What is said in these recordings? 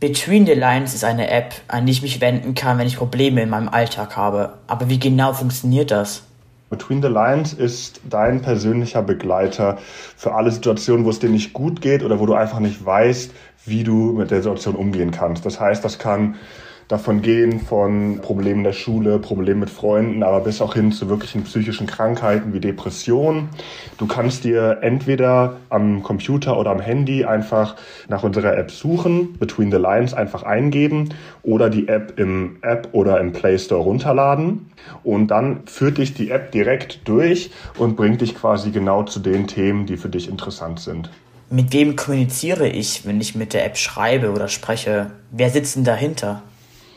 Between the Lines ist eine App, an die ich mich wenden kann, wenn ich Probleme in meinem Alltag habe. Aber wie genau funktioniert das? Between the Lines ist dein persönlicher Begleiter für alle Situationen, wo es dir nicht gut geht oder wo du einfach nicht weißt, wie du mit der Situation umgehen kannst. Das heißt, das kann davon gehen von Problemen der Schule, Problemen mit Freunden, aber bis auch hin zu wirklichen psychischen Krankheiten wie Depressionen. Du kannst dir entweder am Computer oder am Handy einfach nach unserer App suchen, Between the Lines einfach eingeben oder die App im App oder im Play Store runterladen und dann führt dich die App direkt durch und bringt dich quasi genau zu den Themen, die für dich interessant sind. Mit wem kommuniziere ich, wenn ich mit der App schreibe oder spreche? Wer sitzt denn dahinter?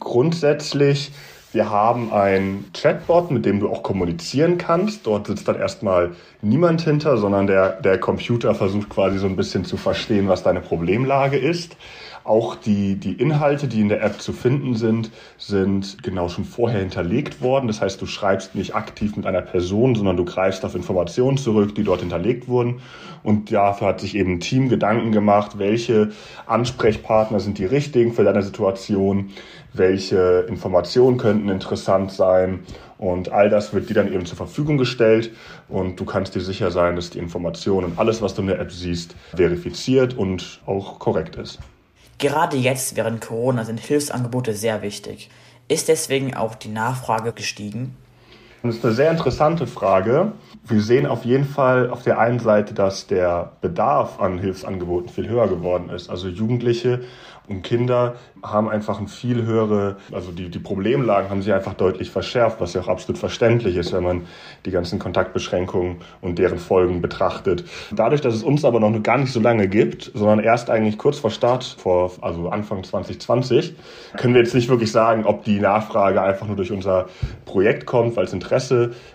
Grundsätzlich, wir haben ein Chatbot, mit dem du auch kommunizieren kannst. Dort sitzt dann erstmal niemand hinter, sondern der, der Computer versucht quasi so ein bisschen zu verstehen, was deine Problemlage ist. Auch die, die Inhalte, die in der App zu finden sind, sind genau schon vorher hinterlegt worden. Das heißt, du schreibst nicht aktiv mit einer Person, sondern du greifst auf Informationen zurück, die dort hinterlegt wurden. Und dafür hat sich eben ein Team Gedanken gemacht, welche Ansprechpartner sind die richtigen für deine Situation, welche Informationen könnten interessant sein. Und all das wird dir dann eben zur Verfügung gestellt und du kannst dir sicher sein, dass die Informationen und alles, was du in der App siehst, verifiziert und auch korrekt ist. Gerade jetzt während Corona sind Hilfsangebote sehr wichtig. Ist deswegen auch die Nachfrage gestiegen? Das ist eine sehr interessante Frage. Wir sehen auf jeden Fall auf der einen Seite, dass der Bedarf an Hilfsangeboten viel höher geworden ist. Also Jugendliche und Kinder haben einfach ein viel höhere, also die, die Problemlagen haben sich einfach deutlich verschärft, was ja auch absolut verständlich ist, wenn man die ganzen Kontaktbeschränkungen und deren Folgen betrachtet. Dadurch, dass es uns aber noch gar nicht so lange gibt, sondern erst eigentlich kurz vor Start, vor, also Anfang 2020, können wir jetzt nicht wirklich sagen, ob die Nachfrage einfach nur durch unser Projekt kommt, weil es Interesse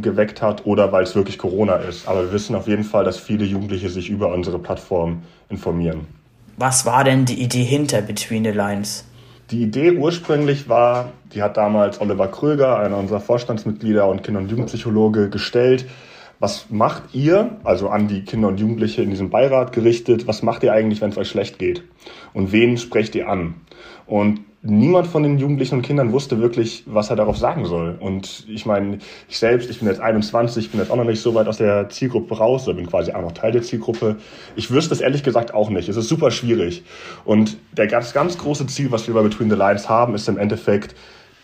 geweckt hat oder weil es wirklich Corona ist. Aber wir wissen auf jeden Fall, dass viele Jugendliche sich über unsere Plattform informieren. Was war denn die Idee hinter Between the Lines? Die Idee ursprünglich war, die hat damals Oliver Kröger, einer unserer Vorstandsmitglieder und Kinder- und Jugendpsychologe, gestellt. Was macht ihr, also an die Kinder und Jugendliche in diesem Beirat gerichtet, was macht ihr eigentlich, wenn es euch schlecht geht? Und wen sprecht ihr an? Und niemand von den Jugendlichen und Kindern wusste wirklich, was er darauf sagen soll. Und ich meine, ich selbst, ich bin jetzt 21, ich bin jetzt auch noch nicht so weit aus der Zielgruppe raus, oder bin quasi auch noch Teil der Zielgruppe. Ich wüsste es ehrlich gesagt auch nicht. Es ist super schwierig. Und der ganz, ganz große Ziel, was wir bei Between the Lines haben, ist im Endeffekt,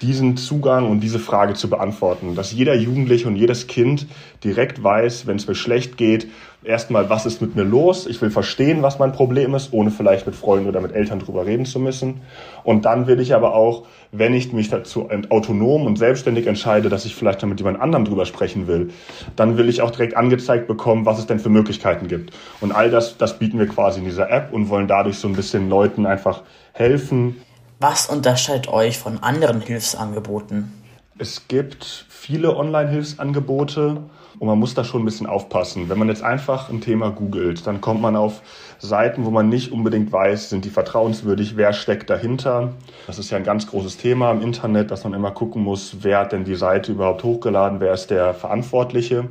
diesen Zugang und diese Frage zu beantworten. Dass jeder Jugendliche und jedes Kind direkt weiß, wenn es mir schlecht geht, erstmal, was ist mit mir los? Ich will verstehen, was mein Problem ist, ohne vielleicht mit Freunden oder mit Eltern drüber reden zu müssen. Und dann will ich aber auch, wenn ich mich dazu autonom und selbstständig entscheide, dass ich vielleicht mit jemand anderem drüber sprechen will, dann will ich auch direkt angezeigt bekommen, was es denn für Möglichkeiten gibt. Und all das, das bieten wir quasi in dieser App und wollen dadurch so ein bisschen Leuten einfach helfen, was unterscheidet euch von anderen Hilfsangeboten? Es gibt viele Online-Hilfsangebote und man muss da schon ein bisschen aufpassen. Wenn man jetzt einfach ein Thema googelt, dann kommt man auf Seiten, wo man nicht unbedingt weiß, sind die vertrauenswürdig, wer steckt dahinter. Das ist ja ein ganz großes Thema im Internet, dass man immer gucken muss, wer hat denn die Seite überhaupt hochgeladen, wer ist der Verantwortliche.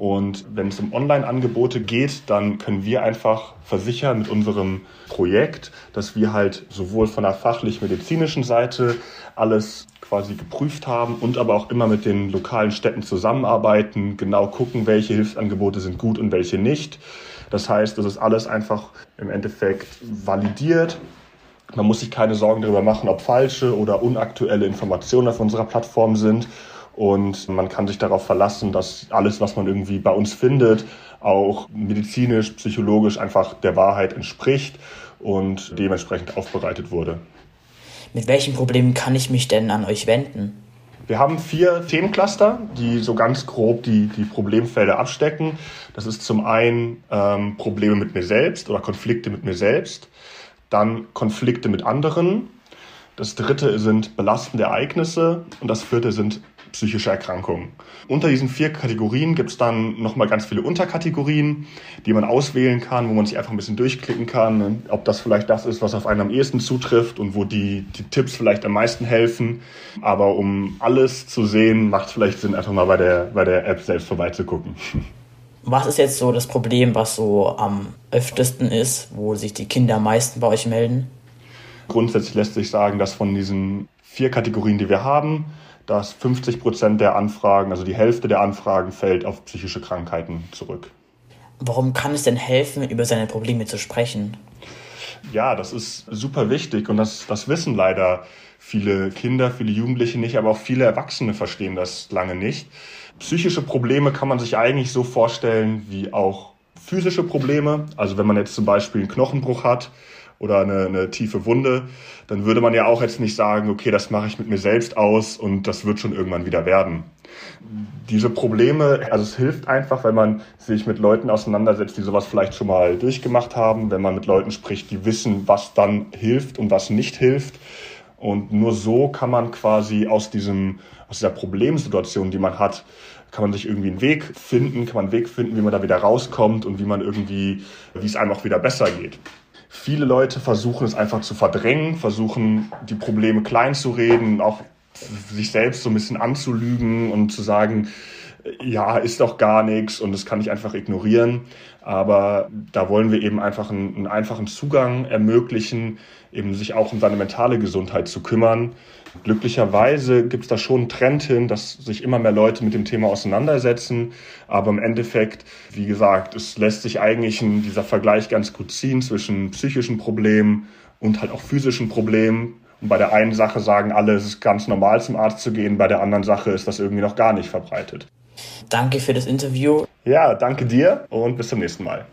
Und wenn es um Online-Angebote geht, dann können wir einfach versichern mit unserem Projekt, dass wir halt sowohl von der fachlich-medizinischen Seite alles quasi geprüft haben und aber auch immer mit den lokalen Städten zusammenarbeiten, genau gucken, welche Hilfsangebote sind gut und welche nicht. Das heißt, das ist alles einfach im Endeffekt validiert. Man muss sich keine Sorgen darüber machen, ob falsche oder unaktuelle Informationen auf unserer Plattform sind. Und man kann sich darauf verlassen, dass alles, was man irgendwie bei uns findet, auch medizinisch, psychologisch einfach der Wahrheit entspricht und dementsprechend aufbereitet wurde. Mit welchen Problemen kann ich mich denn an euch wenden? Wir haben vier Themencluster, die so ganz grob die, die Problemfelder abstecken. Das ist zum einen ähm, Probleme mit mir selbst oder Konflikte mit mir selbst, dann Konflikte mit anderen, das dritte sind belastende Ereignisse und das vierte sind psychische Erkrankungen. Unter diesen vier Kategorien gibt es dann nochmal ganz viele Unterkategorien, die man auswählen kann, wo man sich einfach ein bisschen durchklicken kann, ob das vielleicht das ist, was auf einen am ehesten zutrifft und wo die, die Tipps vielleicht am meisten helfen. Aber um alles zu sehen, macht es vielleicht Sinn, einfach mal bei der, bei der App selbst vorbeizugucken. Was ist jetzt so das Problem, was so am öftesten ist, wo sich die Kinder am meisten bei euch melden? Grundsätzlich lässt sich sagen, dass von diesen vier Kategorien, die wir haben, dass 50 Prozent der Anfragen, also die Hälfte der Anfragen, fällt auf psychische Krankheiten zurück. Warum kann es denn helfen, über seine Probleme zu sprechen? Ja, das ist super wichtig und das, das wissen leider viele Kinder, viele Jugendliche nicht, aber auch viele Erwachsene verstehen das lange nicht. Psychische Probleme kann man sich eigentlich so vorstellen wie auch physische Probleme. Also wenn man jetzt zum Beispiel einen Knochenbruch hat oder eine, eine tiefe Wunde, dann würde man ja auch jetzt nicht sagen, okay, das mache ich mit mir selbst aus und das wird schon irgendwann wieder werden. Diese Probleme, also es hilft einfach, wenn man sich mit Leuten auseinandersetzt, die sowas vielleicht schon mal durchgemacht haben, wenn man mit Leuten spricht, die wissen, was dann hilft und was nicht hilft. Und nur so kann man quasi aus diesem, aus dieser Problemsituation, die man hat, kann man sich irgendwie einen Weg finden, kann man einen Weg finden, wie man da wieder rauskommt und wie man irgendwie, wie es einem auch wieder besser geht. Viele Leute versuchen es einfach zu verdrängen, versuchen die Probleme klein zu reden, auch sich selbst so ein bisschen anzulügen und zu sagen, ja, ist doch gar nichts und das kann ich einfach ignorieren. Aber da wollen wir eben einfach einen, einen einfachen Zugang ermöglichen, eben sich auch um seine mentale Gesundheit zu kümmern Glücklicherweise gibt es da schon einen Trend hin, dass sich immer mehr Leute mit dem Thema auseinandersetzen. Aber im Endeffekt, wie gesagt, es lässt sich eigentlich in dieser Vergleich ganz gut ziehen zwischen psychischen Problemen und halt auch physischen Problemen. Und bei der einen Sache sagen alle, es ist ganz normal zum Arzt zu gehen, bei der anderen Sache ist das irgendwie noch gar nicht verbreitet. Danke für das Interview. Ja, danke dir und bis zum nächsten Mal.